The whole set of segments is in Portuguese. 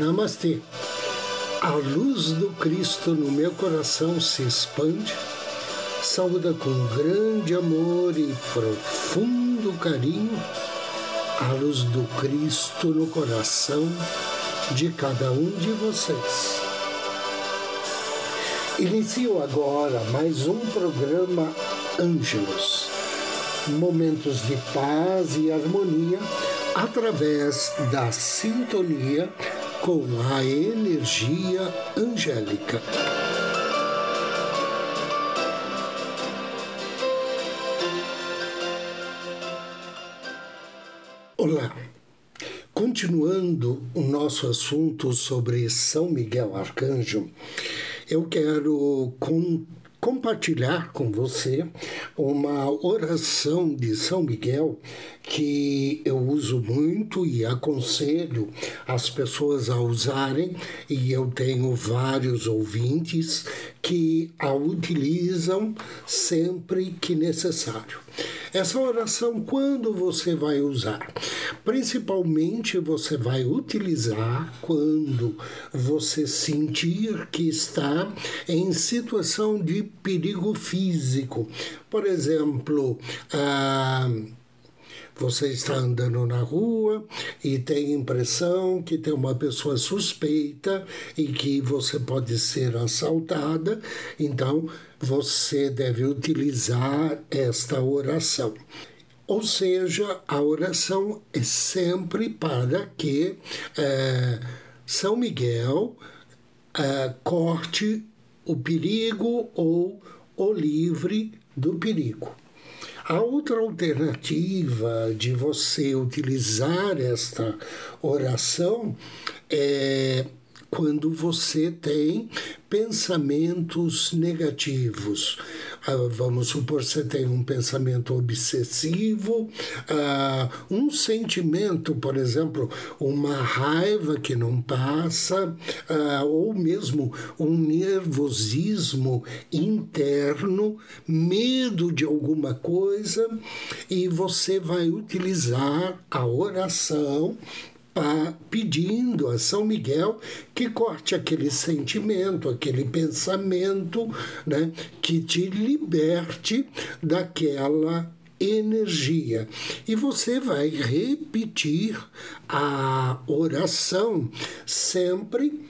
Namastê. A luz do Cristo no meu coração se expande, saúda com grande amor e profundo carinho a luz do Cristo no coração de cada um de vocês. Inicio agora mais um programa Ângelos, momentos de paz e harmonia através da sintonia com a energia angélica. Olá, continuando o nosso assunto sobre São Miguel Arcanjo, eu quero compartilhar com você uma oração de São Miguel que eu uso muito e aconselho as pessoas a usarem, e eu tenho vários ouvintes que a utilizam sempre que necessário. Essa oração, quando você vai usar? Principalmente você vai utilizar quando você sentir que está em situação de perigo físico. Por exemplo, ah, você está andando na rua e tem a impressão que tem uma pessoa suspeita e que você pode ser assaltada, então você deve utilizar esta oração. Ou seja, a oração é sempre para que é, São Miguel é, corte o perigo ou o livre do perigo. A outra alternativa de você utilizar esta oração é quando você tem pensamentos negativos. Ah, vamos supor você tem um pensamento obsessivo, ah, um sentimento, por exemplo, uma raiva que não passa, ah, ou mesmo um nervosismo interno, medo de alguma coisa, e você vai utilizar a oração pedindo a São Miguel que corte aquele sentimento, aquele pensamento, né, que te liberte daquela energia. E você vai repetir a oração sempre,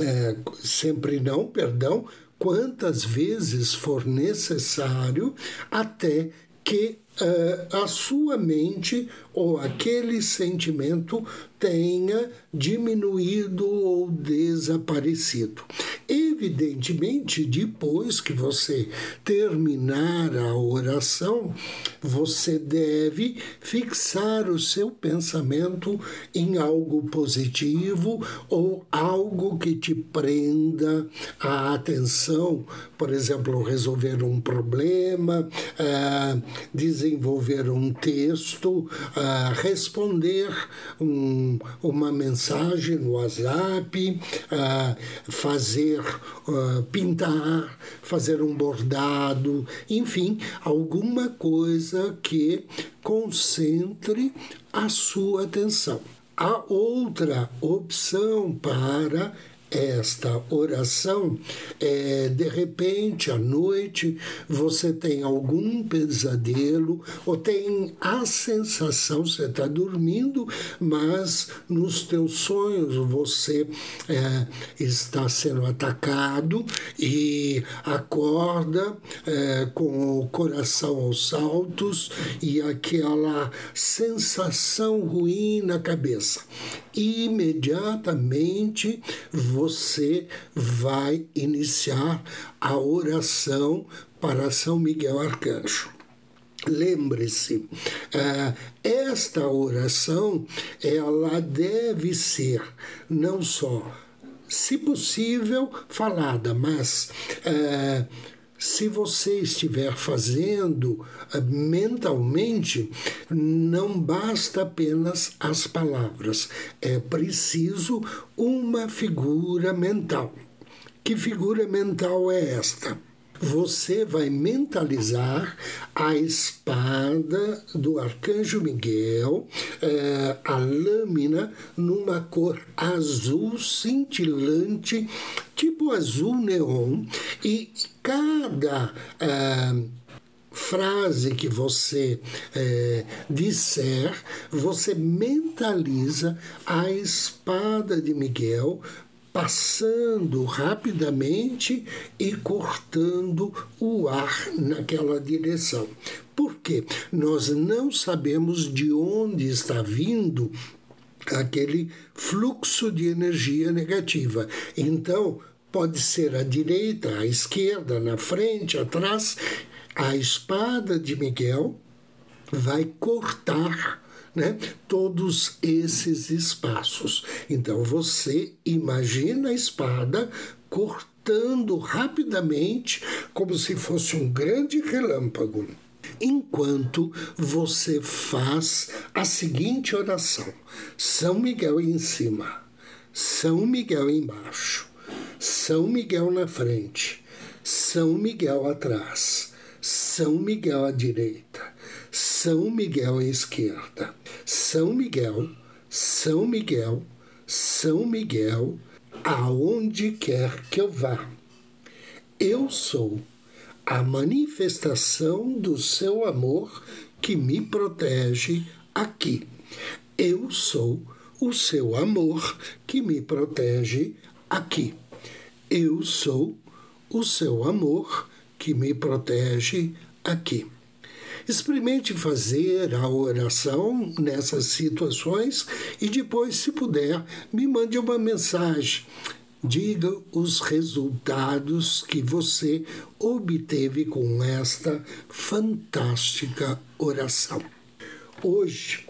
é, sempre não, perdão, quantas vezes for necessário, até que uh, a sua mente ou aquele sentimento tenha diminuído ou desaparecido. Evidentemente, depois que você terminar a oração, você deve fixar o seu pensamento em algo positivo ou algo que te prenda a atenção, por exemplo, resolver um problema, uh, desenvolver um texto, uh, responder um, uma mensagem no WhatsApp, uh, fazer, pintar, fazer um bordado, enfim, alguma coisa que concentre a sua atenção. A outra opção para esta oração, é, de repente à noite você tem algum pesadelo ou tem a sensação, você está dormindo, mas nos teus sonhos você é, está sendo atacado e acorda é, com o coração aos saltos e aquela sensação ruim na cabeça. Imediatamente você vai iniciar a oração para São Miguel Arcanjo. Lembre-se, uh, esta oração ela deve ser não só, se possível, falada, mas uh, se você estiver fazendo eh, mentalmente, não basta apenas as palavras, é preciso uma figura mental. Que figura mental é esta? Você vai mentalizar a espada do arcanjo Miguel, é, a lâmina numa cor azul cintilante, tipo azul neon, e cada. É, frase que você é, disser, você mentaliza a espada de Miguel passando rapidamente e cortando o ar naquela direção. Por quê? Nós não sabemos de onde está vindo aquele fluxo de energia negativa. Então, pode ser à direita, à esquerda, na frente, atrás, a espada de Miguel vai cortar né, todos esses espaços. Então você imagina a espada cortando rapidamente, como se fosse um grande relâmpago. Enquanto você faz a seguinte oração: São Miguel em cima, São Miguel embaixo, São Miguel na frente, São Miguel atrás são Miguel à direita, São Miguel à esquerda, São Miguel, São Miguel, São Miguel, aonde quer que eu vá. Eu sou a manifestação do seu amor que me protege aqui. Eu sou o seu amor que me protege aqui. Eu sou o seu amor que me protege aqui. Experimente fazer a oração nessas situações e depois, se puder, me mande uma mensagem. Diga os resultados que você obteve com esta fantástica oração. Hoje,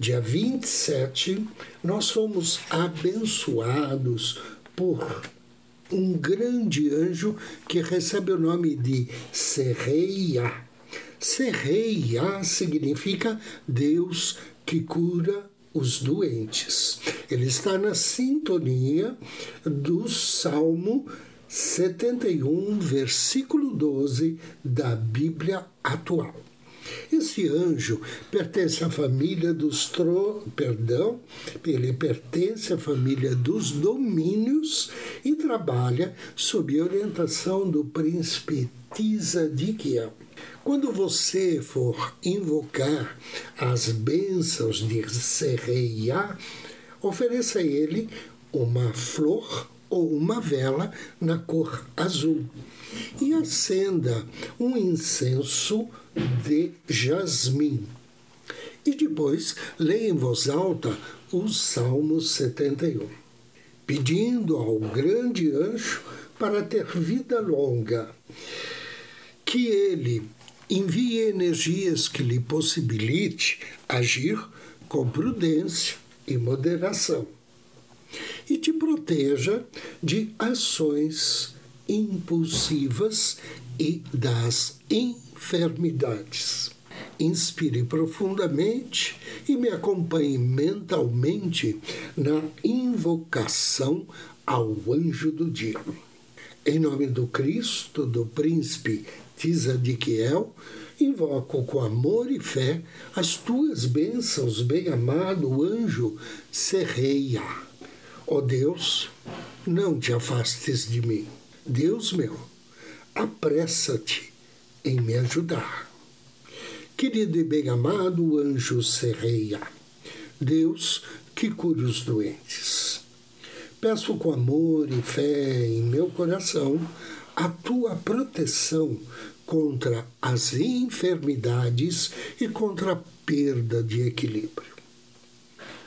dia 27, nós somos abençoados por um grande anjo que recebe o nome de Serreia. Serreia significa Deus que cura os doentes. Ele está na sintonia do Salmo 71, versículo 12 da Bíblia atual. Esse anjo pertence à família dos tro... perdão, ele pertence à família dos domínios e trabalha sob orientação do príncipe Tisadiquiel. Quando você for invocar as bênçãos de Serreia, ofereça a ele uma flor ou uma vela na cor azul e acenda um incenso de jasmim. E depois leia em voz alta o Salmo 71, pedindo ao grande anjo para ter vida longa, que ele envie energias que lhe possibilite agir com prudência e moderação e te proteja de ações impulsivas e das enfermidades. Inspire profundamente e me acompanhe mentalmente na invocação ao anjo do dia. Em nome do Cristo, do príncipe Tisadiquiel, invoco com amor e fé as tuas bênçãos, bem-amado anjo Serreia. Ó Deus, não te afastes de mim. Deus meu, apressa-te em me ajudar. Querido e bem-amado anjo Serreia, Deus que cura os doentes. Peço com amor e fé em meu coração a tua proteção contra as enfermidades e contra a perda de equilíbrio.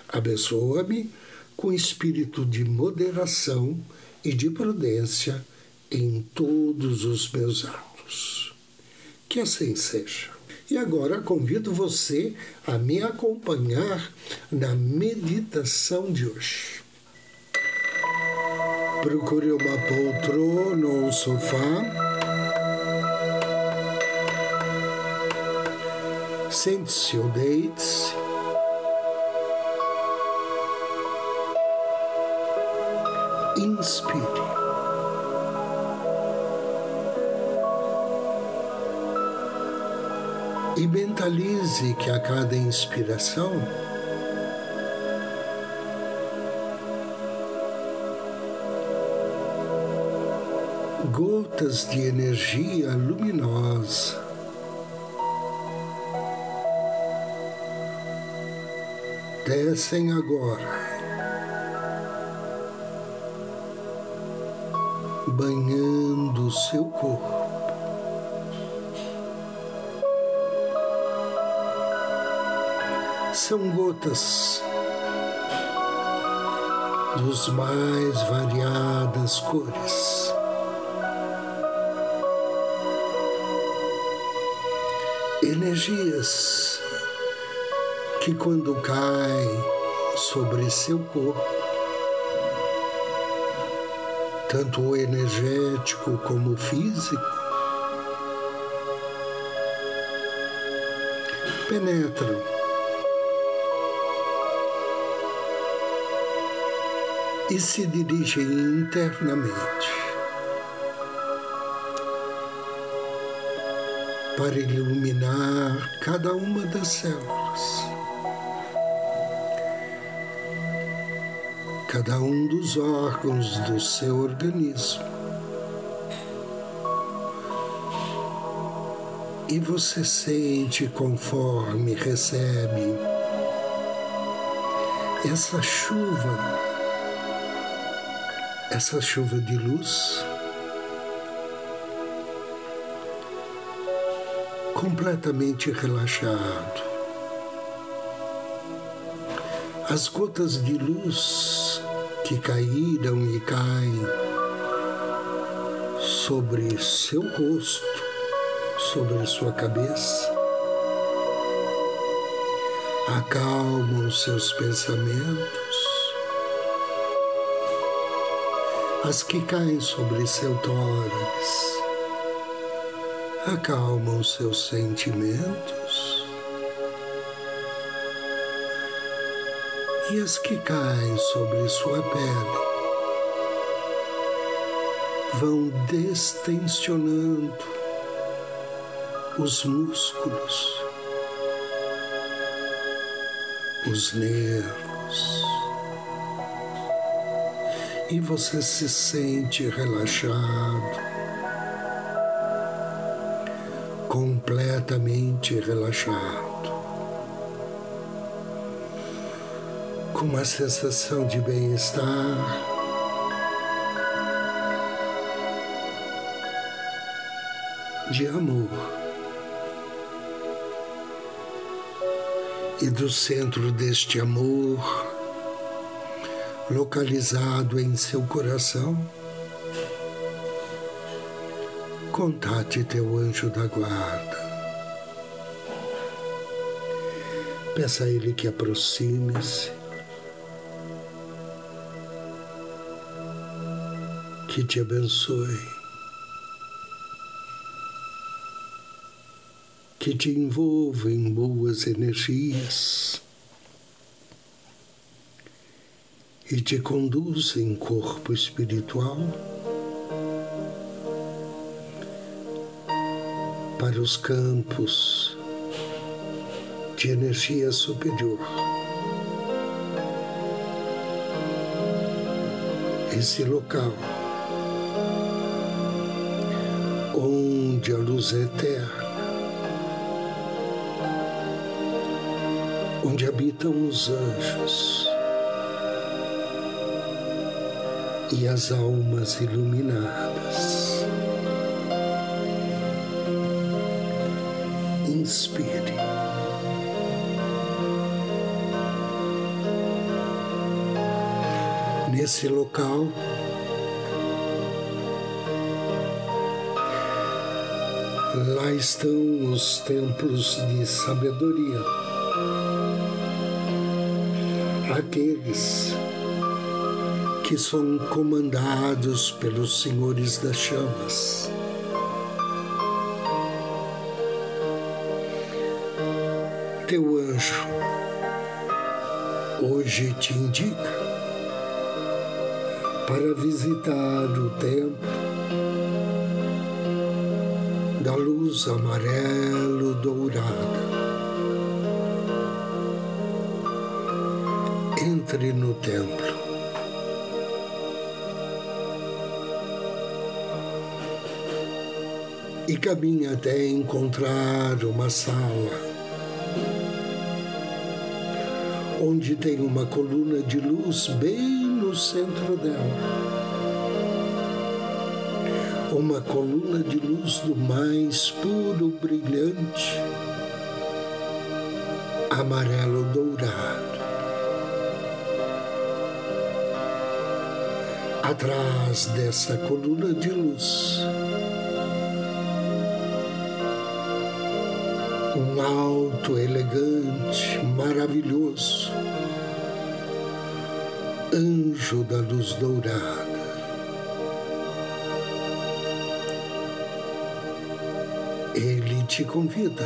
Abençoa-me com espírito de moderação e de prudência em todos os meus atos. Que assim seja. E agora convido você a me acompanhar na meditação de hoje. Procure uma poltrona ou um sofá. Sente-se ou deite-se. Inspire. E mentalize que a cada inspiração gotas de energia luminosa descem agora, banhando seu corpo. São gotas dos mais variadas cores. Energias que quando cai sobre seu corpo, tanto o energético como o físico, penetram e se dirigem internamente para iluminar cada uma das células. Cada um dos órgãos do seu organismo. E você sente conforme recebe essa chuva, essa chuva de luz, completamente relaxado. As gotas de luz que caíram e caem sobre seu rosto, sobre sua cabeça, acalmam seus pensamentos, as que caem sobre seu tórax, acalmam seus sentimentos e as que caem sobre sua pele vão destensionando os músculos, os nervos, e você se sente relaxado, completamente relaxado. Uma sensação de bem-estar. De amor. E do centro deste amor, localizado em seu coração, contate teu anjo da guarda. Peça a ele que aproxime-se que te abençoe, que te envolva em boas energias e te conduza em corpo espiritual para os campos de energia superior. Esse local onde a luz é eterna, onde habitam os anjos e as almas iluminadas. Inspire. Nesse local, Lá estão os templos de sabedoria. Aqueles que são comandados pelos senhores das chamas. Teu anjo hoje te indica para visitar o templo da luz amarelo-dourada. Entre no templo. E caminhe até encontrar uma sala onde tem uma coluna de luz bem no centro dela. Uma coluna de luz do mais puro brilhante, amarelo dourado. Atrás dessa coluna de luz, um alto, elegante, maravilhoso anjo da luz dourada. Ele te convida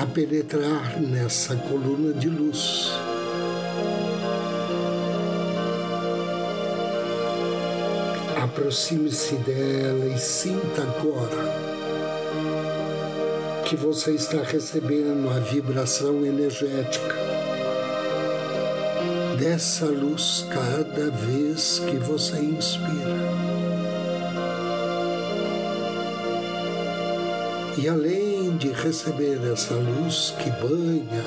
a penetrar nessa coluna de luz. Aproxime-se dela e sinta agora que você está recebendo a vibração energética dessa luz cada vez que você inspira. E além de receber essa luz que banha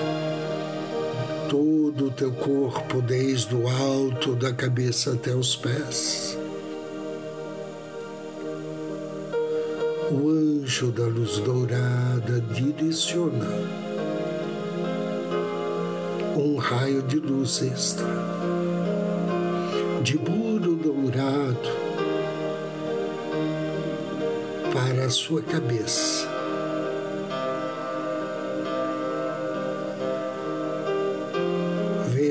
todo o teu corpo, desde o alto da cabeça até os pés, o anjo da luz dourada direciona um raio de luz extra, de puro dourado, para a sua cabeça.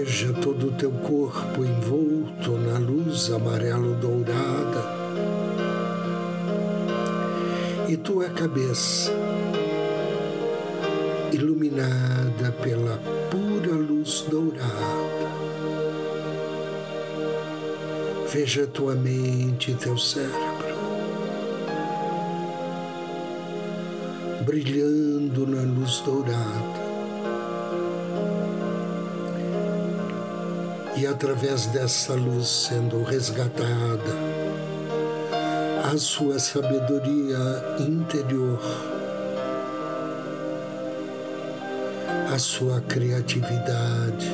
Veja todo o teu corpo envolto na luz amarelo-dourada e tua cabeça iluminada pela pura luz dourada. Veja tua mente e teu cérebro brilhando na luz dourada. E através dessa luz sendo resgatada, a sua sabedoria interior, a sua criatividade.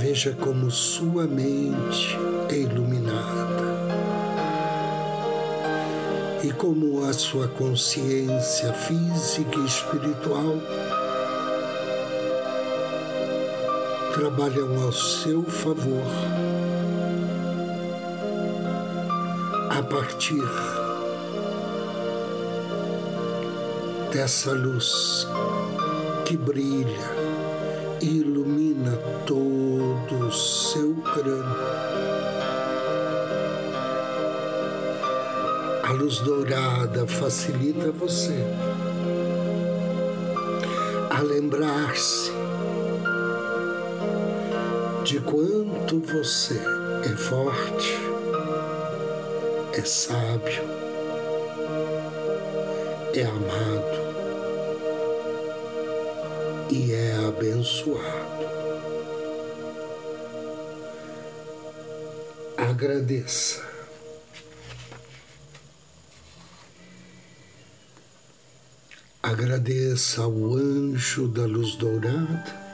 Veja como sua mente é iluminada e como a sua consciência física e espiritual trabalham ao seu favor a partir dessa luz que brilha e ilumina todo o seu crânio. A luz dourada facilita você a lembrar-se de quanto você é forte é sábio, é amado e é abençoado. Agradeça. Agradeça ao anjo da luz dourada,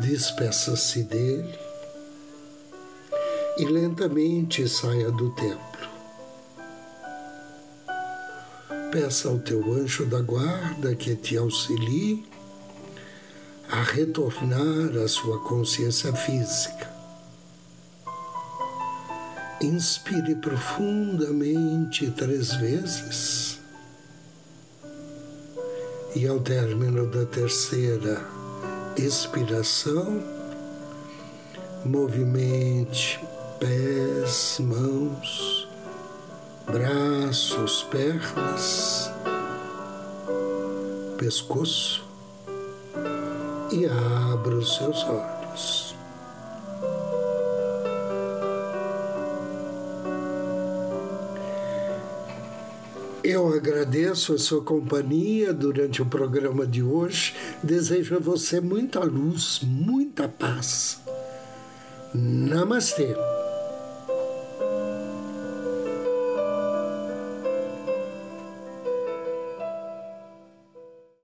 despeça-se dele e lentamente saia do templo. Peça ao teu anjo da guarda que te auxilie a retornar à sua consciência física. Inspire profundamente três vezes e ao término da terceira expiração, movimente pés, mãos, braços, pernas, pescoço e abra os seus olhos. Eu agradeço a sua companhia durante o programa de hoje Desejo a você muita luz, muita paz. Namastê.